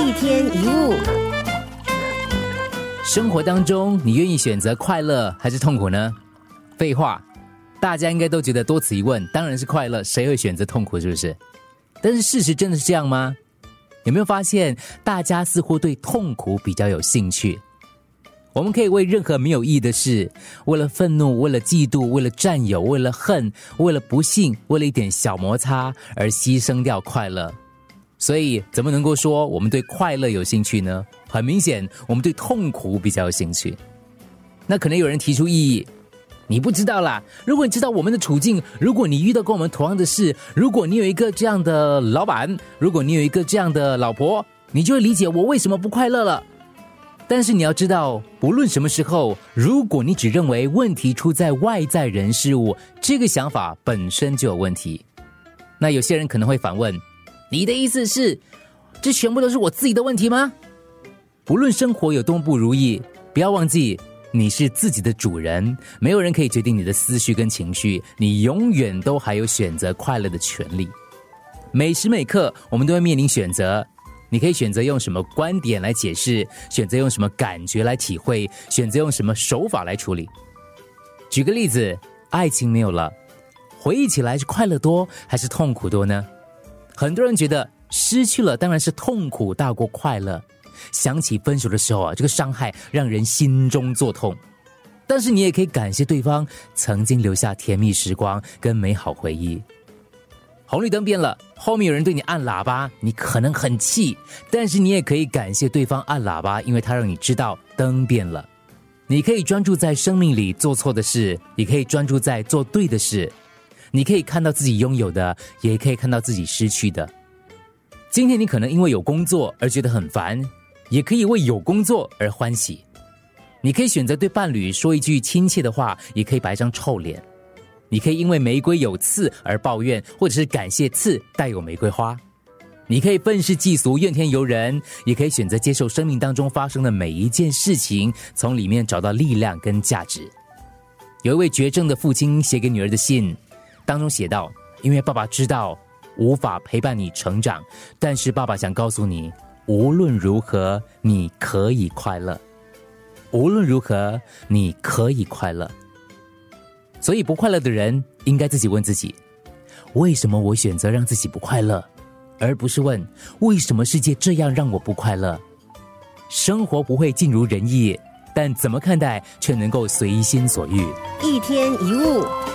一天一物，生活当中，你愿意选择快乐还是痛苦呢？废话，大家应该都觉得多此一问，当然是快乐，谁会选择痛苦？是不是？但是事实真的是这样吗？有没有发现，大家似乎对痛苦比较有兴趣？我们可以为任何没有意义的事，为了愤怒，为了嫉妒，为了占有，为了恨，为了不幸，为了一点小摩擦而牺牲掉快乐。所以，怎么能够说我们对快乐有兴趣呢？很明显，我们对痛苦比较有兴趣。那可能有人提出异议，你不知道啦。如果你知道我们的处境，如果你遇到跟我们同样的事，如果你有一个这样的老板，如果你有一个这样的老婆，你就会理解我为什么不快乐了。但是你要知道，不论什么时候，如果你只认为问题出在外在人事物，这个想法本身就有问题。那有些人可能会反问：你的意思是，这全部都是我自己的问题吗？不论生活有多么不如意，不要忘记你是自己的主人，没有人可以决定你的思绪跟情绪，你永远都还有选择快乐的权利。每时每刻，我们都会面临选择。你可以选择用什么观点来解释，选择用什么感觉来体会，选择用什么手法来处理。举个例子，爱情没有了，回忆起来是快乐多还是痛苦多呢？很多人觉得失去了当然是痛苦大过快乐。想起分手的时候啊，这个伤害让人心中作痛。但是你也可以感谢对方曾经留下甜蜜时光跟美好回忆。红绿灯变了，后面有人对你按喇叭，你可能很气，但是你也可以感谢对方按喇叭，因为他让你知道灯变了。你可以专注在生命里做错的事，你可以专注在做对的事，你可以看到自己拥有的，也可以看到自己失去的。今天你可能因为有工作而觉得很烦，也可以为有工作而欢喜。你可以选择对伴侣说一句亲切的话，也可以摆张臭脸。你可以因为玫瑰有刺而抱怨，或者是感谢刺带有玫瑰花。你可以愤世嫉俗、怨天尤人，也可以选择接受生命当中发生的每一件事情，从里面找到力量跟价值。有一位绝症的父亲写给女儿的信，当中写道：“因为爸爸知道无法陪伴你成长，但是爸爸想告诉你，无论如何你可以快乐。无论如何你可以快乐。”所以，不快乐的人应该自己问自己：为什么我选择让自己不快乐，而不是问为什么世界这样让我不快乐？生活不会尽如人意，但怎么看待却能够随心所欲。一天一物。